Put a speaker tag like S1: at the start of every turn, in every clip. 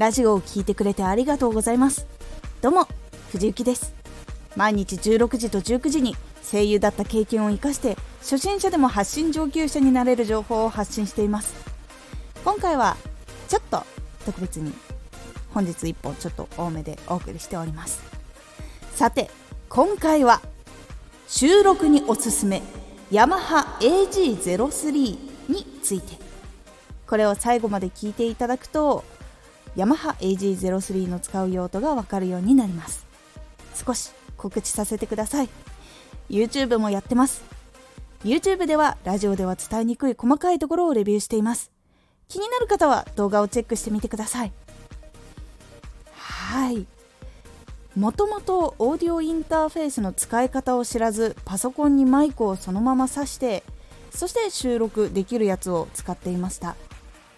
S1: ラジオを聴いてくれてありがとうございます。どうも藤幸です。毎日16時と19時に声優だった経験を生かして初心者でも発信上級者になれる情報を発信しています。今回はちょっと特別に本日1本ちょっと多めでお送りしております。さて今回は収録におすすめヤマハ AG03 について。これを最後まで聞いていただくとヤマハ AG03 の使う用途がわかるようになります。少し告知させてください。YouTube もやってます。YouTube ではラジオでは伝えにくい細かいところをレビューしています。気になる方は動画をチェックしてみてください。はい。もともとオーディオインターフェースの使い方を知らずパソコンにマイクをそのまま挿してそして収録できるやつを使っていました。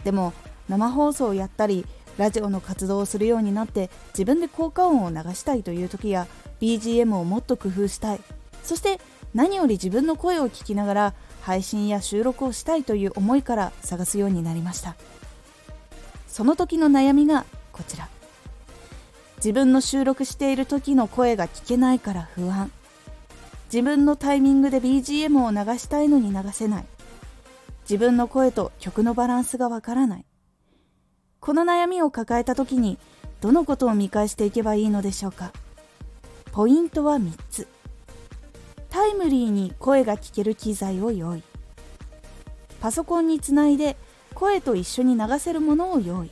S1: でも生放送をやったりラジオの活動をするようになって自分で効果音を流したいという時や BGM をもっと工夫したい。そして何より自分の声を聞きながら配信や収録をしたいという思いから探すようになりました。その時の悩みがこちら。自分の収録している時の声が聞けないから不安。自分のタイミングで BGM を流したいのに流せない。自分の声と曲のバランスがわからない。この悩みを抱えた時にどのことを見返していけばいいのでしょうか？ポイントは3つ。タイムリーに声が聞ける機材を用意。パソコンにつないで声と一緒に流せるものを用意。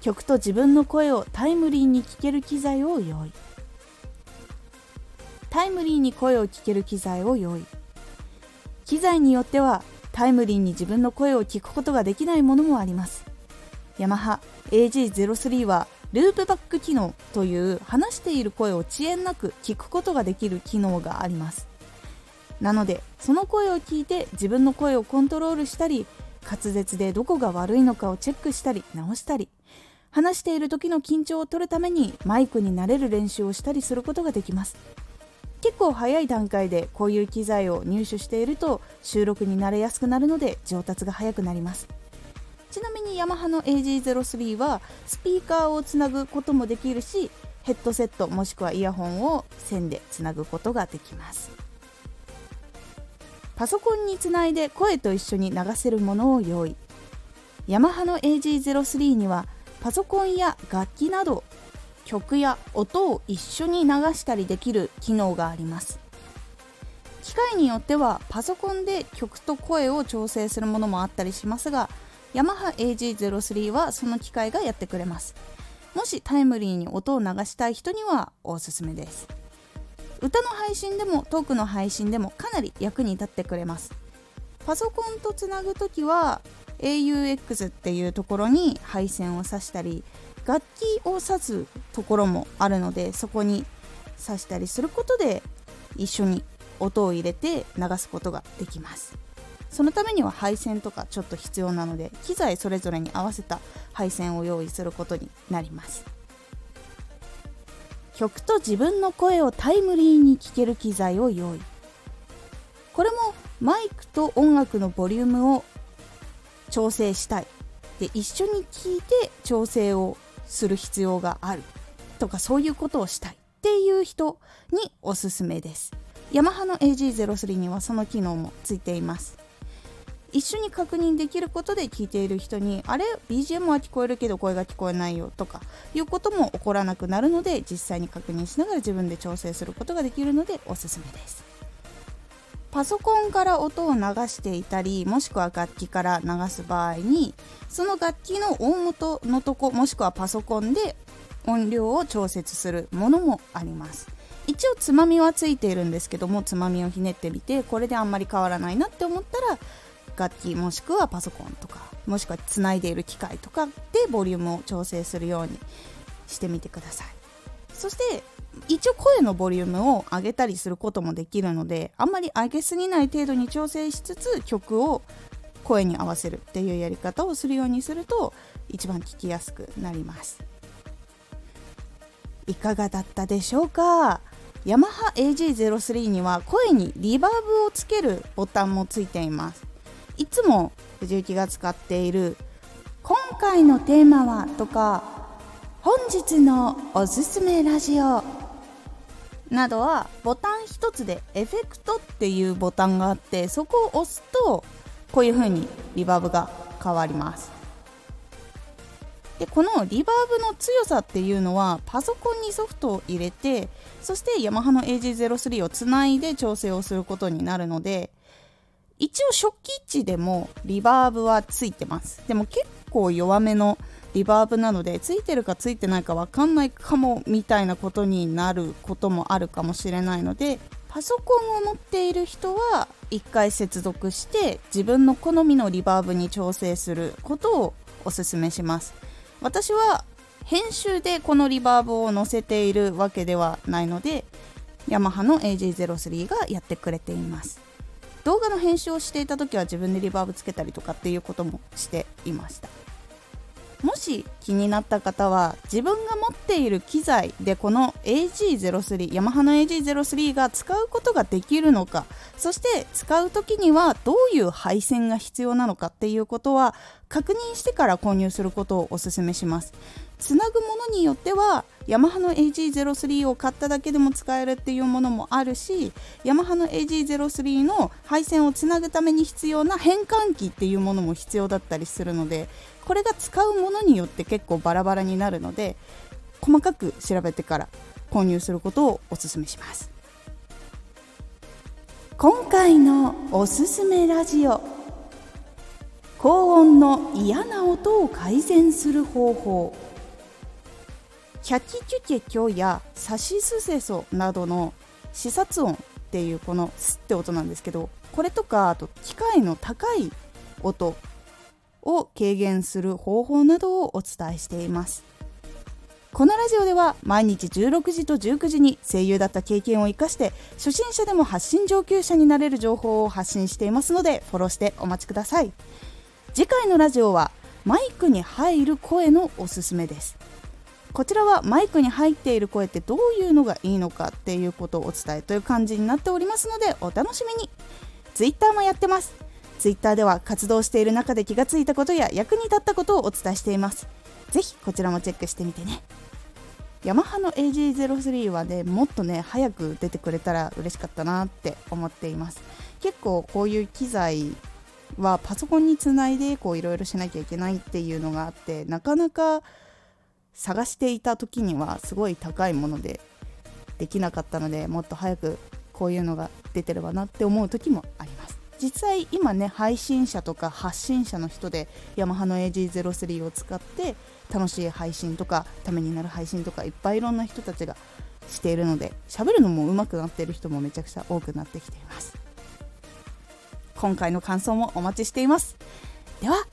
S1: 曲と自分の声をタイムリーに聞ける機材を用意。タイムリーに声を聞ける機材を用意。機材によってはタイムリーに自分の声を聞くことができないものもあります。ヤマハ AG03 はループバック機能という話している声を遅延なく聞くことができる機能があります。なのでその声を聞いて自分の声をコントロールしたり滑舌でどこが悪いのかをチェックしたり直したり話している時の緊張を取るためにマイクに慣れる練習をしたりすることができます。結構早い段階でこういう機材を入手していると収録に慣れやすくなるので上達が早くなります。ちなみにヤマハの AG03 はスピーカーをつなぐこともできるしヘッドセットもしくはイヤホンを線でつなぐことができます。パソコンにつないで声と一緒に流せるものを用意。ヤマハの AG03 にはパソコンや楽器など曲や音を一緒に流したりできる機能があります。機械によってはパソコンで曲と声を調整するものもあったりしますがヤマハ AG03 はその機械がやってくれます。もしタイムリーに音を流したい人にはおすすめです。歌の配信でもトークの配信でもかなり役に立ってくれます。パソコンとつなぐときは AUX っていうところに配線を挿したり楽器を挿すところもあるのでそこに挿したりすることで一緒に音を入れて流すことができます。そのためには配線とかちょっと必要なので機材それぞれに合わせた配線を用意することになります。曲と自分の声をタイムリーに聴ける機材を用意。これもマイクと音楽のボリュームを調整したい。で一緒に聞いて調整をする必要があるとかそういうことをしたいっていう人におすすめです。ヤマハの AG03 にはその機能もついています。一緒に確認できることで聞いている人にあれ？BGM は聞こえるけど声が聞こえないよとかいうことも起こらなくなるので実際に確認しながら自分で調整することができるのでおすすめです。パソコンから音を流していたりもしくは楽器から流す場合にその楽器の大元のとこもしくはパソコンで音量を調節するものもあります。一応つまみはついているんですけどもつまみをひねってみてこれであんまり変わらないなって思ったら楽器もしくはパソコンとかもしくはつないでいる機械とかでボリュームを調整するようにしてみてください。そして一応声のボリュームを上げたりすることもできるのであんまり上げすぎない程度に調整しつつ曲を声に合わせるっていうやり方をするようにすると一番聞きやすくなります。いかがだったでしょうか？ヤマハ AG03 には声にリバーブをつけるボタンもついています。いつも藤雪が使っているコン回のテーマはとか本日のおすすめラジオ。などはボタン1つでエフェクトっていうボタンがあってそこを押すとこういう風にリバーブが変わります。でこのリバーブの強さっていうのはパソコンにソフトを入れてそしてヤマハの AG03 をつないで調整をすることになるので一応初期値でもリバーブはついてます。でも結構弱めのリバーブなのでついてるかついてないか分かんないかもみたいなことになることもあるかもしれないのでパソコンを持っている人は1回接続して自分の好みのリバーブに調整することをおすすめします。私は編集でこのリバーブを載せているわけではないのでヤマハの AG03 がやってくれています。動画の編集をしていた時は自分でリバーブつけたりとかっていうこともしていました。もし気になった方は自分が持っている機材でこの AG03 ヤマハの AG03 が使うことができるのかそして使う時にはどういう配線が必要なのかっていうことは確認してから購入することをお勧めします。つなぐものによってはヤマハの AG03 を買っただけでも使えるっていうものもあるしヤマハの AG03 の配線をつなぐために必要な変換器っていうものも必要だったりするのでこれが使うものによって結構バラバラになるので細かく調べてから購入することをお勧めします。今回のおすすめラジオ。高音の嫌な音を改善する方法。キャキキュケキョやサシスセソなどの視察音っていうこのスって音なんですけどこれとかあと機械の高い音を軽減する方法などをお伝えしています。このラジオでは毎日16時と19時に声優だった経験を生かして初心者でも発信上級者になれる情報を発信していますのでフォローしてお待ちください。次回のラジオはマイクに入る声のおすすめです。こちらはマイクに入っている声ってどういうのがいいのかっていうことをお伝えという感じになっておりますのでお楽しみに。Twitter もやってます。Twitter では活動している中で気がついたことや役に立ったことをお伝えしています。ぜひこちらもチェックしてみてね。ヤマハの AG03 はねもっとね早く出てくれたら嬉しかったなって思っています。結構こういう機材はパソコンにつないでこういろいろしなきゃいけないっていうのがあってなかなか探していた時にはすごい高いものでできなかったのでもっと早くこういうのが出てればなって思う時もあります。実際今ね配信者とか発信者の人でヤマハの AG03 を使って楽しい配信とかためになる配信とかいっぱいいろんな人たちがしているので喋るのも上手くなっている人もめちゃくちゃ多くなってきています。今回の感想もお待ちしています。では